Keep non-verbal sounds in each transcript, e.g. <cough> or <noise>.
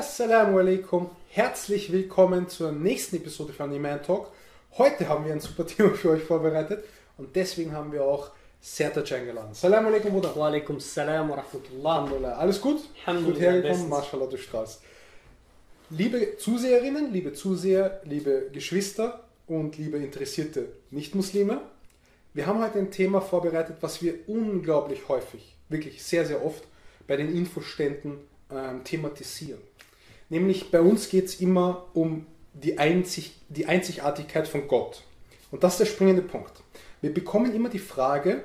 Assalamu alaikum, herzlich willkommen zur nächsten Episode von Iman Talk. Heute haben wir ein super <laughs> Thema für euch vorbereitet und deswegen haben wir auch Sertac eingeladen. Assalamu alaikum, Bruder. Wa alaikum salam wa rahmatullah. Alhamdulillah. Alles gut? Alhamdulillah, Gut hergekommen? Mashallah, du strahlst. Liebe Zuseherinnen, liebe Zuseher, liebe Geschwister und liebe interessierte Nichtmuslime, wir haben heute ein Thema vorbereitet, was wir unglaublich häufig, wirklich sehr, sehr oft bei den Infoständen ähm, thematisieren. Nämlich bei uns geht es immer um die, Einzig, die Einzigartigkeit von Gott. Und das ist der springende Punkt. Wir bekommen immer die Frage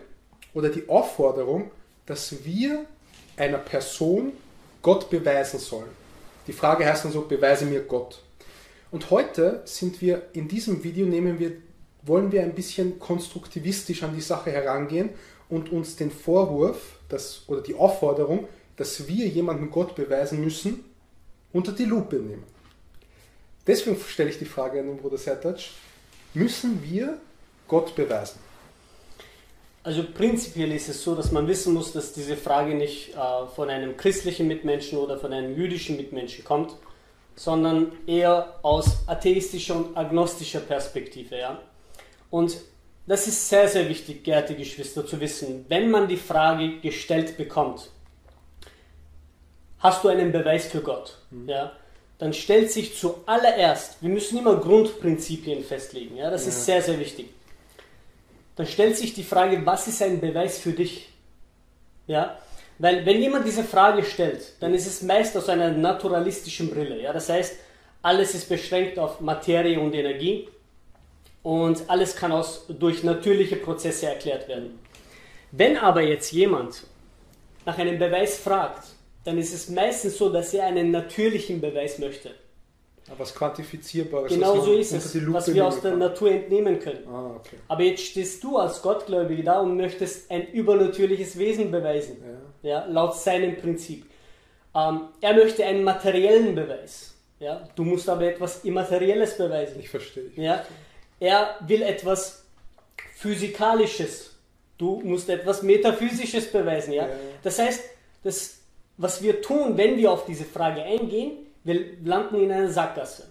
oder die Aufforderung, dass wir einer Person Gott beweisen sollen. Die Frage heißt dann so, beweise mir Gott. Und heute sind wir in diesem Video nehmen wir, wollen wir ein bisschen konstruktivistisch an die Sache herangehen und uns den Vorwurf dass, oder die Aufforderung, dass wir jemandem Gott beweisen müssen, unter die Lupe nehmen. Deswegen stelle ich die Frage an den Bruder Sertac, müssen wir Gott beweisen? Also prinzipiell ist es so, dass man wissen muss, dass diese Frage nicht äh, von einem christlichen Mitmenschen oder von einem jüdischen Mitmenschen kommt, sondern eher aus atheistischer und agnostischer Perspektive. Ja? Und das ist sehr, sehr wichtig, geehrte Geschwister, zu wissen. Wenn man die Frage gestellt bekommt, hast du einen Beweis für Gott? Ja? Dann stellt sich zuallererst, wir müssen immer Grundprinzipien festlegen. Ja? Das Ja. ist sehr, sehr wichtig. Dann stellt sich die Frage, was ist ein Beweis für dich? Ja? Weil wenn jemand diese Frage stellt, dann ist es meist aus einer naturalistischen Brille. Ja? Das heißt, alles ist beschränkt auf Materie und Energie und alles kann aus, durch natürliche Prozesse erklärt werden. Wenn aber jetzt jemand nach einem Beweis fragt, dann ist es meistens so, dass er einen natürlichen Beweis möchte. Was quantifizierbares. Genau so ist es, was wir aus der kann. Natur entnehmen können. Ah, okay. Aber jetzt stehst du als Gottgläubige da und möchtest ein übernatürliches Wesen beweisen, Ja. ja, laut seinem Prinzip. Ähm, er möchte einen materiellen Beweis. Ja? Du musst aber etwas Immaterielles beweisen. Ich verstehe. Ja? Er will etwas Physikalisches. Du musst etwas Metaphysisches beweisen. Ja? Ja. Das heißt, das, was wir tun, wenn wir auf diese Frage eingehen, wir landen in einer Sackgasse.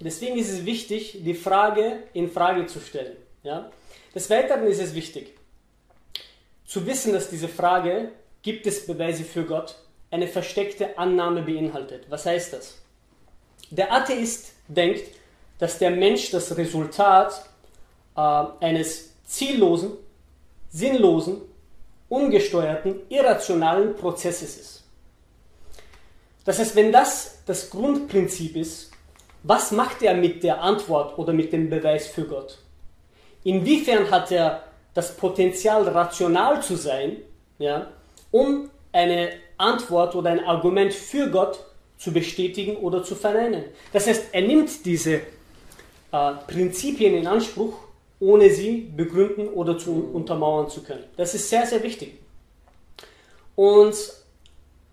Deswegen ist es wichtig, die Frage in Frage zu stellen. Ja? Des Weiteren ist es wichtig, zu wissen, dass diese Frage, gibt es Beweise für Gott, eine versteckte Annahme beinhaltet. Was heißt das? Der Atheist denkt, dass der Mensch das Resultat äh, eines ziellosen, sinnlosen, ungesteuerten, irrationalen Prozesses ist. Das heißt, wenn das das Grundprinzip ist, was macht er mit der Antwort oder mit dem Beweis für Gott? Inwiefern hat er das Potenzial, rational zu sein, ja, um eine Antwort oder ein Argument für Gott zu bestätigen oder zu verneinen? Das heißt, er nimmt diese äh, Prinzipien in Anspruch, ohne sie begründen oder zu untermauern zu können. Das ist sehr, sehr wichtig. Und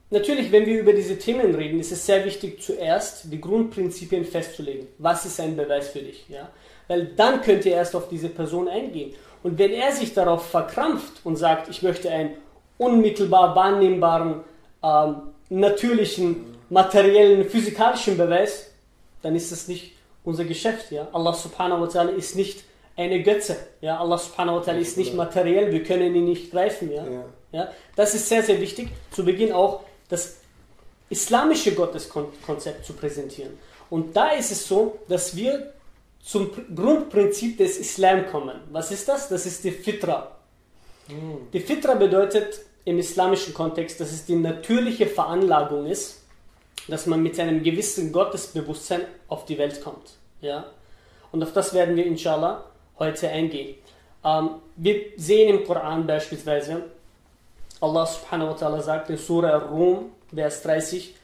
natürlich, wenn wir über diese Themen reden, ist es sehr wichtig, zuerst die Grundprinzipien festzulegen. Was ist ein Beweis für dich? Ja? Weil dann könnt ihr erst auf diese Person eingehen. Und wenn er sich darauf verkrampft und sagt, ich möchte einen unmittelbar wahrnehmbaren, ähm, natürlichen, materiellen, physikalischen Beweis, dann ist das nicht unser Geschäft. Ja? Allah subhanahu wa ta'ala ist nicht eine Götze. Ja? Allah subhanahu wa ta'ala ist nicht materiell, wir können ihn nicht greifen. Ja? Ja. Ja? Das ist sehr, sehr wichtig. Zu Beginn auch das islamische Gotteskonzept zu präsentieren. Und da ist es so, dass wir zum Pr- Grundprinzip des Islam kommen. Was ist das? Das ist die Fitra. Die Fitra bedeutet im islamischen Kontext, dass es die natürliche Veranlagung ist, dass man mit einem gewissen Gottesbewusstsein auf die Welt kommt. Ja? Und auf das werden wir inshallah heute eingehen. Ähm, wir sehen im Koran beispielsweise, Allah subhanahu wa ta'ala sagt in Surah Rum, Vers 30,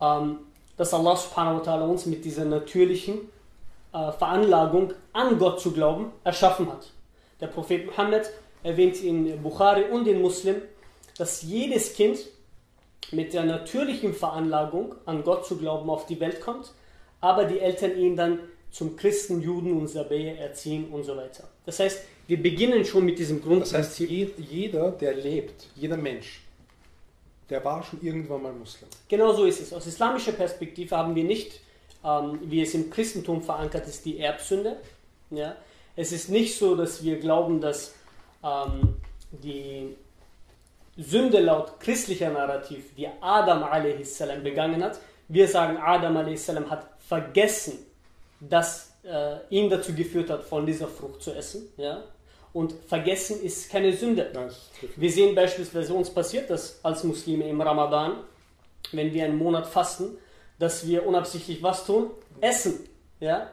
ähm, dass Allah subhanahu wa ta'ala uns mit dieser natürlichen äh, Veranlagung an Gott zu glauben erschaffen hat. Der Prophet Muhammad erwähnt in Bukhari und in Muslim, dass jedes Kind mit der natürlichen Veranlagung an Gott zu glauben auf die Welt kommt, aber die Eltern ihn dann zum Christen, Juden und Sabäe erziehen und so weiter. Das heißt, wir beginnen schon mit diesem Das Grundprinzip. heißt, je- jeder, der lebt, jeder Mensch, der war schon irgendwann mal Muslim. Genau so ist es. Aus islamischer Perspektive haben wir nicht, ähm, wie es im Christentum verankert ist, die Erbsünde. Ja? Es ist nicht so, dass wir glauben, dass ähm, die Sünde laut christlicher Narrativ, die Adam a.s. begangen hat, wir sagen, Adam a.s. hat vergessen, dass äh, ihn dazu geführt hat, von dieser Frucht zu essen. Ja? Und vergessen ist keine Sünde. Wir sehen beispielsweise, uns passiert das als Muslime im Ramadan, wenn wir einen Monat fasten, dass wir unabsichtlich was tun? Essen. Ja?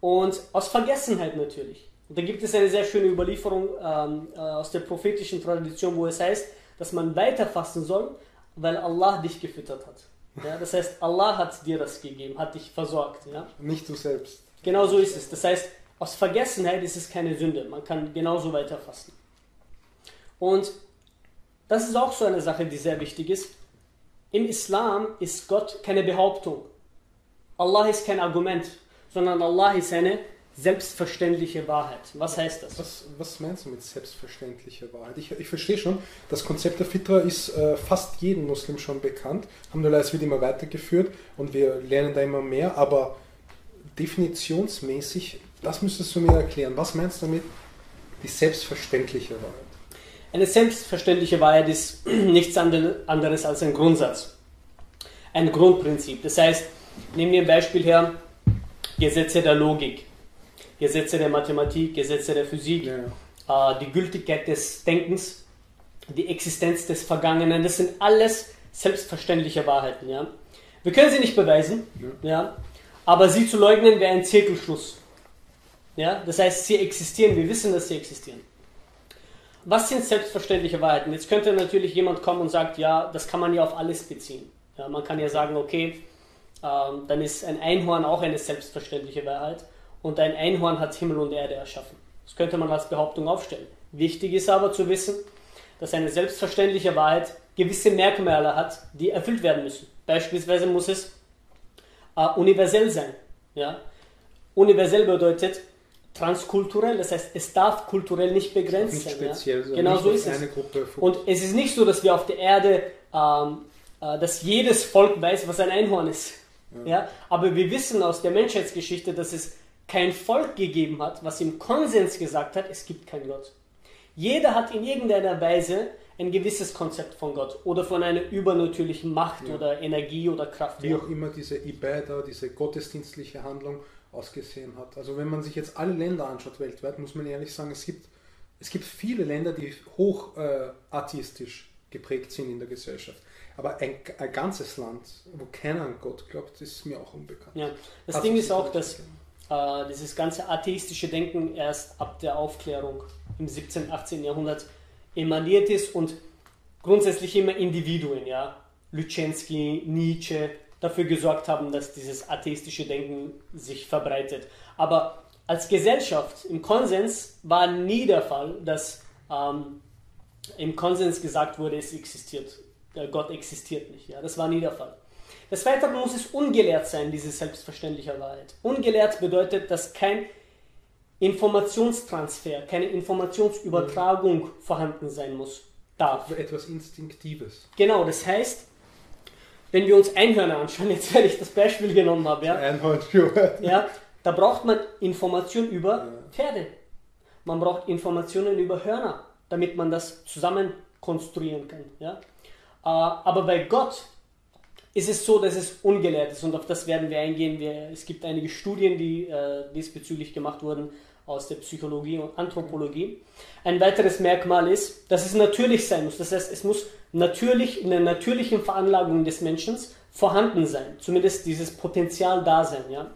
Und aus Vergessenheit natürlich. Und da gibt es eine sehr schöne Überlieferung ähm, äh, aus der prophetischen Tradition, wo es heißt, dass man weiter fasten soll, weil Allah dich gefüttert hat. Ja? Das heißt, Allah hat dir das gegeben, hat dich versorgt. Ja? Nicht du selbst. Genau so ist es. Das heißt, aus Vergessenheit ist es keine Sünde. Man kann genauso weiter fasten. Und das ist auch so eine Sache, die sehr wichtig ist. Im Islam ist Gott keine Behauptung. Allah ist kein Argument, sondern Allah ist eine selbstverständliche Wahrheit. Was heißt das? Was, was meinst du mit selbstverständlicher Wahrheit? Ich, ich verstehe schon, das Konzept der Fitra ist äh, fast jedem Muslim schon bekannt. Alhamdulillah, es wird immer weitergeführt und wir lernen da immer mehr, aber definitionsmäßig, das müsstest du mir erklären. Was meinst du damit, die selbstverständliche Wahrheit? Eine selbstverständliche Wahrheit ist <clears throat> nichts anderes als ein Grundsatz, ein Grundprinzip. Das heißt, nehmen wir ein Beispiel her, Gesetze der Logik. Gesetze der Mathematik, Gesetze der Physik, ja. äh, die Gültigkeit des Denkens, die Existenz des Vergangenen, das sind alles selbstverständliche Wahrheiten. Ja? Wir können sie nicht beweisen, ja. ja? aber sie zu leugnen wäre ein Zirkelschluss. Ja? Das heißt, sie existieren, wir wissen, dass sie existieren. Was sind selbstverständliche Wahrheiten? Jetzt könnte natürlich jemand kommen und sagt, ja, das kann man ja auf alles beziehen. Ja, man kann ja sagen, okay, ähm, dann ist ein Einhorn auch eine selbstverständliche Wahrheit und ein Einhorn hat Himmel und Erde erschaffen. Das könnte man als Behauptung aufstellen. Wichtig ist aber zu wissen, dass eine selbstverständliche Wahrheit gewisse Merkmale hat, die erfüllt werden müssen. Beispielsweise muss es äh, universell sein. Ja? Universell bedeutet transkulturell, das heißt, es darf kulturell nicht begrenzt sein. Speziell, ja? Genau so ist es. Und es ist nicht so, dass wir auf der Erde, ähm, äh, dass jedes Volk weiß, was ein Einhorn ist. Ja. ja. Aber wir wissen aus der Menschheitsgeschichte, dass es kein Volk gegeben hat, was im Konsens gesagt hat, es gibt keinen Gott. Jeder hat in irgendeiner Weise ein gewisses Konzept von Gott oder von einer übernatürlichen Macht ja. oder Energie oder Kraft. Wie auch immer diese Ibadah, diese gottesdienstliche Handlung ausgesehen hat. Also wenn man sich jetzt alle Länder anschaut weltweit, muss man ehrlich sagen, es gibt, es gibt viele Länder, die hoch äh, atheistisch geprägt sind in der Gesellschaft. Aber ein, ein, ganzes Land, wo keiner an Gott glaubt, ist mir auch unbekannt. Ja, das Hat Ding ist auch, dass äh, dieses ganze atheistische Denken erst ab der Aufklärung im 17., 18. Jahrhundert emaniert ist und grundsätzlich immer Individuen, ja, Lütschensky, Nietzsche, dafür gesorgt haben, dass dieses atheistische Denken sich verbreitet. Aber als Gesellschaft im Konsens war nie der Fall, dass ähm, im Konsens gesagt wurde, es existiert, Gott existiert nicht. Ja, das war nie der Fall. Des Weiteren muss es ungelehrt sein, diese selbstverständliche Wahrheit. Ungelehrt bedeutet, dass kein Informationstransfer, keine Informationsübertragung mhm. vorhanden sein muss, darf. Etwas Instinktives. Genau, das heißt, wenn wir uns Einhörner anschauen, <laughs> jetzt weil ich das Beispiel genommen habe, ja, ja da braucht man Informationen über. Pferde. Man braucht Informationen über Hörner, damit man das zusammen konstruieren kann. Ja? Äh, aber bei Gott ist es so, dass es ungelehrt ist und auf das werden wir eingehen. Es gibt einige Studien, die äh, diesbezüglich gemacht wurden aus der Psychologie und Anthropologie. Ein weiteres Merkmal ist, dass es natürlich sein muss. Das heißt, es muss natürlich in der natürlichen Veranlagung des Menschen vorhanden sein. Zumindest dieses Potenzial da sein. Ja?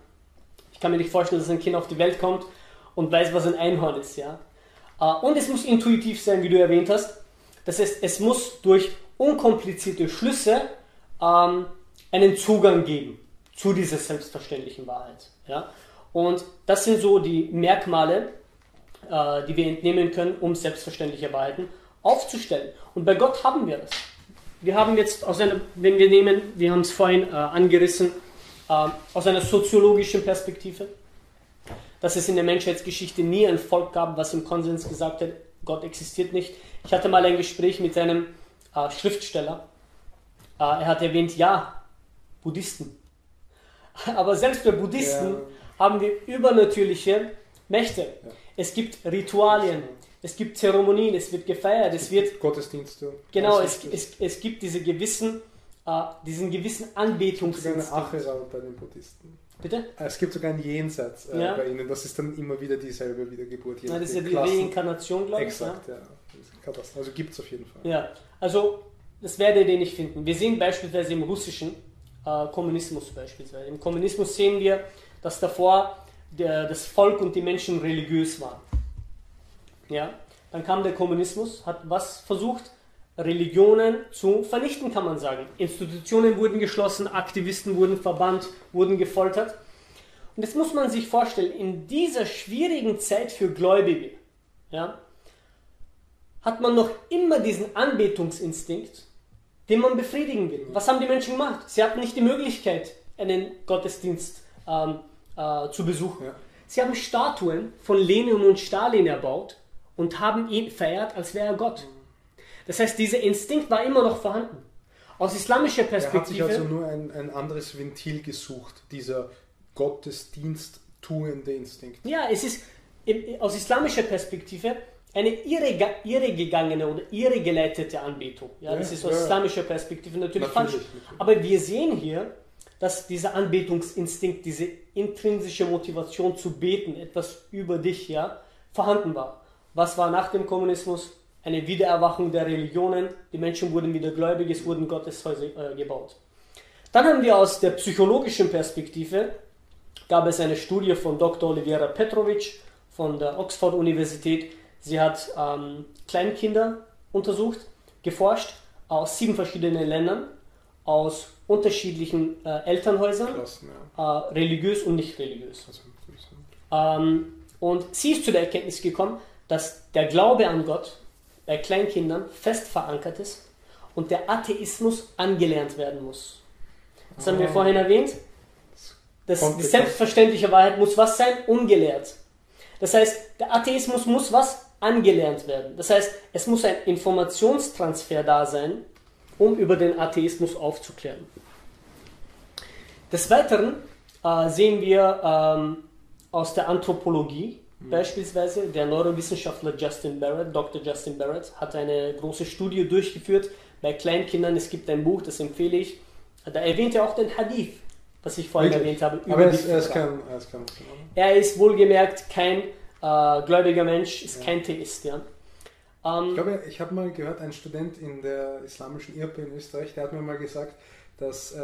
Ich kann mir nicht vorstellen, dass ein Kind auf die Welt kommt und weiß, was ein Einhorn ist. Ja? Äh, und es muss intuitiv sein, wie du erwähnt hast. Das heißt, es muss durch unkomplizierte Schlüsse ähm, einen Zugang geben zu dieser selbstverständlichen Wahrheit. Ja? Und das sind so die Merkmale, äh, die wir entnehmen können, um selbstverständliche Wahrheiten aufzustellen. Und bei Gott haben wir das. Wir haben jetzt, aus einer, wenn wir nehmen, wir haben es vorhin äh, angerissen, äh, aus einer soziologischen Perspektive, dass es in der Menschheitsgeschichte nie ein Volk gab, was im Konsens gesagt hat, Gott existiert nicht. Ich hatte mal ein Gespräch mit einem äh, Schriftsteller, Äh, er hat erwähnt, ja, Buddhisten. <laughs> Aber selbst bei Buddhisten ja. Haben wir übernatürliche Mächte. Ja. Es gibt Ritualien, es gibt Zeremonien, es wird gefeiert, es, es wird Gottesdienste. Genau, es, es, es gibt diese gewissen, äh, diesen gewissen Anbetungsinstinkt. Eine bei den Buddhisten. Bitte? Es gibt sogar ein Jenseits äh, ja. bei ihnen. Das ist dann immer wieder dieselbe Wiedergeburt. Nein, das ist ja die Klassen. Reinkarnation, glaube ich. Exakt, ja. ja. Also gibt es auf jeden Fall. Ja, also das werdet ihr nicht finden. Wir sehen beispielsweise im russischen äh, Kommunismus beispielsweise. Im Kommunismus sehen wir, dass davor der, das Volk und die Menschen religiös waren. Ja? Dann kam der Kommunismus, hat was versucht? Religionen zu vernichten, kann man sagen. Institutionen wurden geschlossen, Aktivisten wurden verbannt, wurden gefoltert. Und jetzt muss man sich vorstellen, in dieser schwierigen Zeit für Gläubige ja, hat man noch immer diesen Anbetungsinstinkt, den man befriedigen will. Was haben die Menschen gemacht? Sie hatten nicht die Möglichkeit, einen Gottesdienst ähm, äh, zu besuchen. Ja. Sie haben Statuen von Lenin und Stalin erbaut und haben ihn verehrt, als wäre er Gott. Das heißt, dieser Instinkt war immer noch vorhanden. Aus islamischer Perspektive. Er hat sich also nur ein, ein anderes Ventil gesucht, dieser Gottesdienst tuende Instinkt. Ja, es ist aus islamischer Perspektive eine irregegangene oder irregeleitete Anbetung. Ja, ja das ist aus ja. islamischer Perspektive natürlich, natürlich falsch. Natürlich. Aber wir sehen hier, dass dieser Anbetungsinstinkt, diese intrinsische Motivation zu beten, etwas über dich, ja, vorhanden war. Was war nach dem Kommunismus? eine Wiedererwachung der Religionen. Die Menschen wurden wieder gläubig, es wurden Gotteshäuser äh, gebaut. Dann haben wir aus der psychologischen Perspektive, gab es eine Studie von Dr. Oliviera Petrovic von der Oxford-Universität. Sie hat ähm, Kleinkinder untersucht, geforscht aus sieben verschiedenen Ländern, aus unterschiedlichen äh, Elternhäusern, Klassen, ja. äh, religiös und nicht religiös. Ähm, und sie ist zu der Erkenntnis gekommen, dass der Glaube an Gott bei Kleinkindern fest verankert ist und der Atheismus angelernt werden muss. Das haben wir ah. vorhin erwähnt. Das, die selbstverständliche Wahrheit muss was sein? Ungelehrt. Das heißt, der Atheismus muss was? Angelernt werden. Das heißt, es muss ein Informationstransfer da sein, um über den Atheismus aufzuklären. Des Weiteren äh, sehen wir ähm, aus der Anthropologie, Mhm. Beispielsweise der Neurowissenschaftler Justin Barrett, Dr. Justin Barrett, hat eine große Studie durchgeführt bei Kleinkindern. Es gibt ein Buch, das empfehle ich. Da erwähnt er auch den Hadith, was ich vorhin Wirklich? erwähnt habe. Aber er ist, er, ist kein, er, ist kein, er ist wohlgemerkt kein äh, gläubiger Mensch, ist ja. kein Theist. Ja. Ähm, ich glaube, ich habe mal gehört, ein Student in der islamischen IRP in Österreich, der hat mir mal gesagt, dass äh,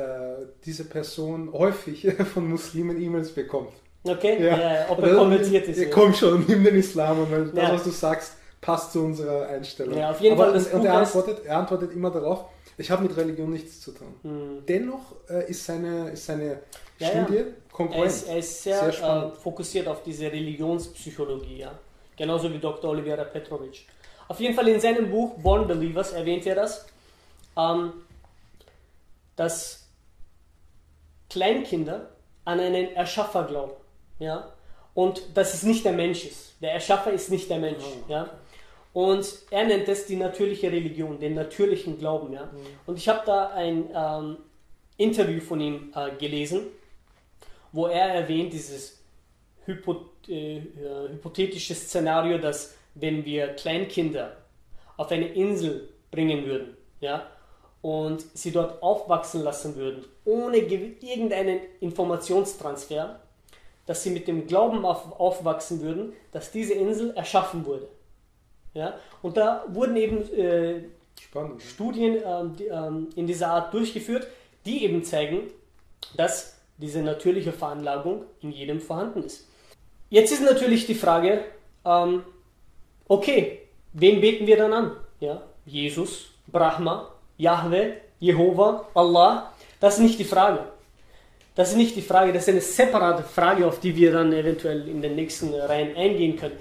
diese Person häufig <laughs> von Muslimen E-Mails bekommt. Okay, ja. ja ob er konvertiert ist. Ja, komm schon, <laughs> nimm den Islam, weil das, was du sagst, passt zu unserer Einstellung. Ja, auf jeden Aber Fall. Das und er antwortet, er antwortet immer darauf, ich habe mit Religion nichts zu tun. Hm. Dennoch äh, ist seine, ist seine Studie ja. konkurrent. Er ist, er ist sehr, sehr äh, fokussiert auf diese Religionspsychologie, ja. Genauso wie Dr. Oliveira Petrovic. Auf jeden Fall in seinem Buch Born Believers erwähnt er das, ähm, dass Kleinkinder an einen Erschaffer glauben. Ja? Und dass es nicht der Mensch ist. Der Erschaffer ist nicht der Mensch. Oh. Ja? Und er nennt es die natürliche Religion, den natürlichen Glauben. Ja? Mhm. Und ich habe da ein ähm, Interview von ihm äh, gelesen, wo er erwähnt, dieses hypo, äh, hypothetische Szenario, dass wenn wir Kleinkinder auf eine Insel bringen würden, ja, und sie dort aufwachsen lassen würden, ohne irgendeinen Informationstransfer, dass sie mit dem Glauben auf, aufwachsen würden, dass diese Insel erschaffen wurde. Ja? Und da wurden eben äh, Studien äh, die, äh, in dieser Art durchgeführt, die eben zeigen, dass diese natürliche Veranlagung in jedem vorhanden ist. Jetzt ist natürlich die Frage, ähm, okay, wen beten wir dann an? Ja? Jesus, Brahma, Yahweh, Jehova, Allah? Das ist nicht die Frage. Das ist nicht die Frage, das ist eine separate Frage, auf die wir dann eventuell in den nächsten Reihen eingehen können.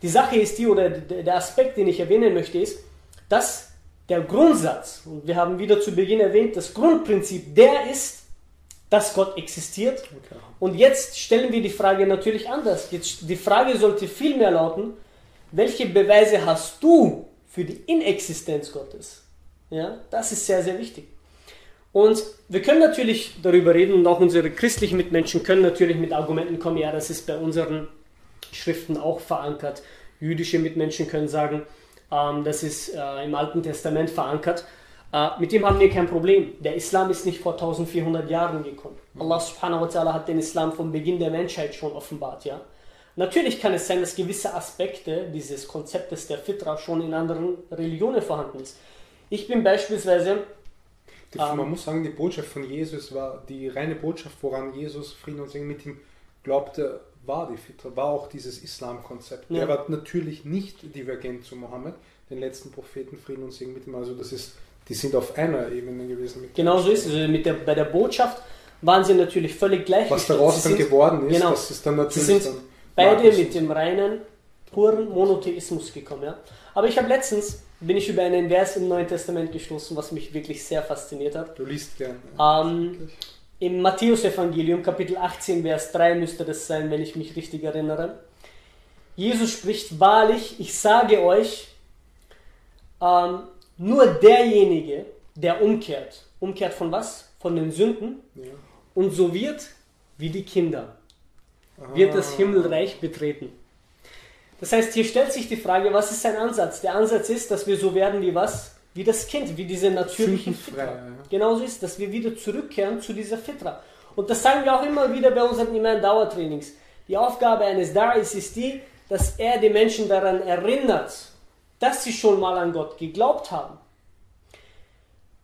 Die Sache ist die, oder der Aspekt, den ich erwähnen möchte, ist, dass der Grundsatz, und wir haben wieder zu Beginn erwähnt, das Grundprinzip, der ist, dass Gott existiert. Okay. Und jetzt stellen wir die Frage natürlich anders. Jetzt, die Frage sollte vielmehr lauten, welche Beweise hast du für die Inexistenz Gottes? Ja, das ist sehr, sehr wichtig. Und wir können natürlich darüber reden und auch unsere christlichen Mitmenschen können natürlich mit Argumenten kommen, ja, das ist bei unseren Schriften auch verankert. Jüdische Mitmenschen können sagen, ähm, das ist äh, im Alten Testament verankert. Äh, mit dem haben wir kein Problem. Der Islam ist nicht vor 1400 Jahren gekommen. Allah subhanahu wa ta'ala hat den Islam vom Beginn der Menschheit schon offenbart, ja. Natürlich kann es sein, dass gewisse Aspekte dieses Konzeptes der Fitra schon in anderen Religionen vorhanden ist. Ich bin beispielsweise die, um, man ähm, muss sagen, die Botschaft von Jesus war die reine Botschaft, woran Jesus Frieden und Segen mit ihm glaubte, war die Fitra, war auch dieses Islam-Konzept. Ja. Der war natürlich nicht divergent zu Mohammed, den letzten Propheten Frieden und Segen mit ihm. Also das ist, die sind auf einer Ebene gewesen. genau so ist es. Also mit der, bei der Botschaft waren sie natürlich völlig gleich. Was daraus dann geworden ist, genau, das ist dann natürlich. Sie sind dann beide mit dem reinen, puren Monotheismus gekommen. Ja? Aber ich habe letztens bin ich über einen Vers im Neuen Testament gestoßen, was mich wirklich sehr fasziniert hat. Du liest gern. Ähm, Im Matthäusevangelium, Kapitel 18, Vers 3 müsste das sein, wenn ich mich richtig erinnere. Jesus spricht wahrlich, ich sage euch, ähm, nur derjenige, der umkehrt, umkehrt von was? Von den Sünden ja. und so wird wie die Kinder, wird das. Himmelreich betreten. Das heißt, hier stellt sich die Frage, was ist sein Ansatz? Der Ansatz ist, dass wir so werden wie was? Wie das Kind, wie diese natürliche Fitra. Ja. Genauso ist, dass wir wieder zurückkehren zu dieser Fitra. Und das sagen wir auch immer wieder bei unseren Iman-Dauertrainings. Die Aufgabe eines Da'is ist die, dass er die Menschen daran erinnert, dass sie schon mal an Gott geglaubt haben.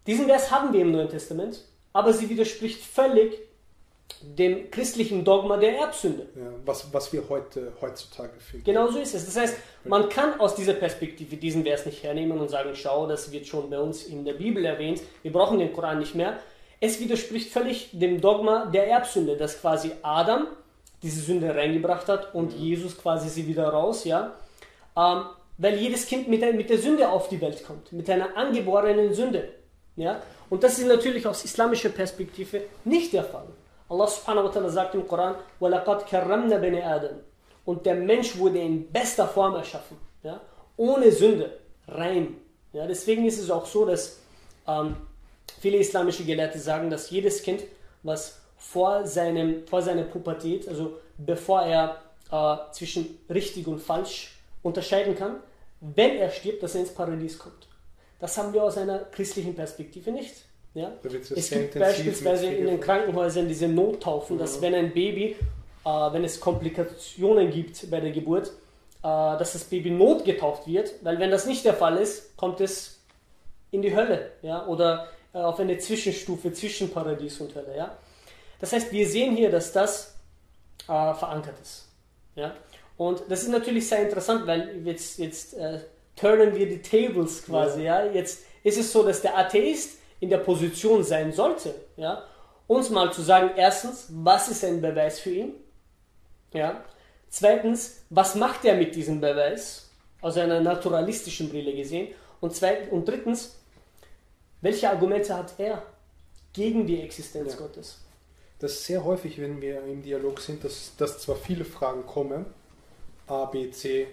Diesen Vers haben wir im Neuen Testament, aber sie widerspricht völlig dem christlichen Dogma der Erbsünde. Ja, was, was wir heute, heutzutage finden. Genau so ist es. Das heißt, man kann aus dieser Perspektive diesen Vers nicht hernehmen und sagen, schau, das wird schon bei uns in der Bibel erwähnt, wir brauchen den Koran nicht mehr. Es widerspricht völlig dem Dogma der Erbsünde, dass quasi Adam diese Sünde reingebracht hat und mhm. Jesus quasi sie wieder raus, ja. Ähm, weil jedes Kind mit der, mit der Sünde auf die Welt kommt, mit einer angeborenen Sünde. Ja? Und das ist natürlich aus islamischer Perspektive nicht der Fall. Allah subhanahu wa ta'ala sagt im Koran, وَلَقَدْ كَرَّمْنَا بَنِ آدَمْ Und der Mensch wurde in bester Form erschaffen, ja? ohne Sünde, rein. Ja? Deswegen ist es auch so, dass ähm, viele islamische Gelehrte sagen, dass jedes Kind, was vor, seinem, vor seiner Pubertät, also bevor er äh, zwischen richtig und falsch unterscheiden kann, wenn er stirbt, dass er ins Paradies kommt. Das haben wir aus einer christlichen Perspektive nicht. Ja? Es gibt beispielsweise in den Krankenhäusern diese Nottaufen, mhm. dass wenn ein Baby, äh, wenn es Komplikationen gibt bei der Geburt, äh, dass das Baby notgetauft wird, weil wenn das nicht der Fall ist, kommt es in die Hölle ja? oder äh, auf eine Zwischenstufe zwischen Paradies und Hölle. Ja? Das heißt, wir sehen hier, dass das äh, verankert ist. Ja? Und das ist natürlich sehr interessant, weil jetzt, jetzt äh, turnen wir die Tables quasi. Ja. ja. Jetzt ist es so, dass der Atheist in der Position sein sollte, ja, uns mal zu sagen, erstens, was ist ein Beweis für ihn? Ja. Zweitens, was macht er mit diesem Beweis? Aus einer naturalistischen Brille gesehen. Und, zweitens, und drittens, welche Argumente hat er gegen die Existenz ja. Gottes? Das ist sehr häufig, wenn wir im Dialog sind, dass, dass zwar viele Fragen kommen, A, B, C,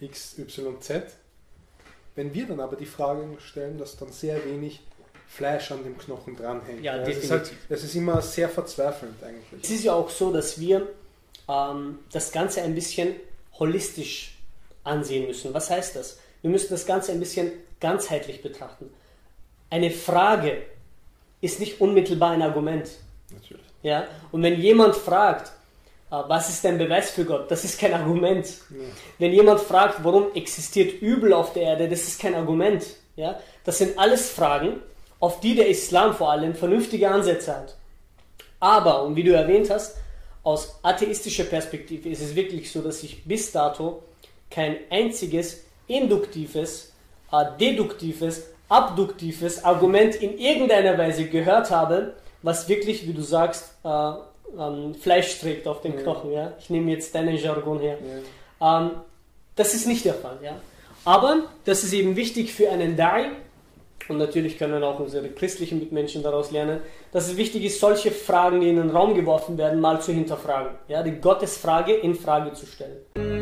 X, Y, Z. Wenn wir dann aber die Fragen stellen, dass dann sehr wenig Fleisch an dem Knochen dranhängt. Ja, definitiv. Es ist, halt, es ist immer sehr verzweifelnd eigentlich. Es ist ja auch so, dass wir ähm, das Ganze ein bisschen holistisch ansehen müssen. Was heißt das? Wir müssen das Ganze ein bisschen ganzheitlich betrachten. Eine Frage ist nicht unmittelbar ein Argument. Natürlich. Ja? Und wenn jemand fragt, äh, was ist ein Beweis für Gott? Das ist kein Argument. Ja. Wenn jemand fragt, warum existiert Übel auf der Erde, das ist kein Argument. Ja? Das sind alles Fragen, auf die der Islam vor allem vernünftige Ansätze hat. Aber, und wie du erwähnt hast, aus atheistischer Perspektive ist es wirklich so, dass ich bis dato kein einziges induktives, äh, deduktives, abduktives Argument in irgendeiner Weise gehört habe, was wirklich, wie du sagst, äh, ähm, Fleisch trägt auf den Knochen. Ja? Ich nehme jetzt deinen Jargon her. Ja. Ähm, das ist nicht der Fall. Ja? Aber das ist eben wichtig für einen Da'i, und natürlich können auch unsere christlichen Mitmenschen daraus lernen, dass es wichtig ist, solche Fragen, die in den Raum geworfen werden, mal zu hinterfragen. Ja, die Gottesfrage in Frage zu stellen.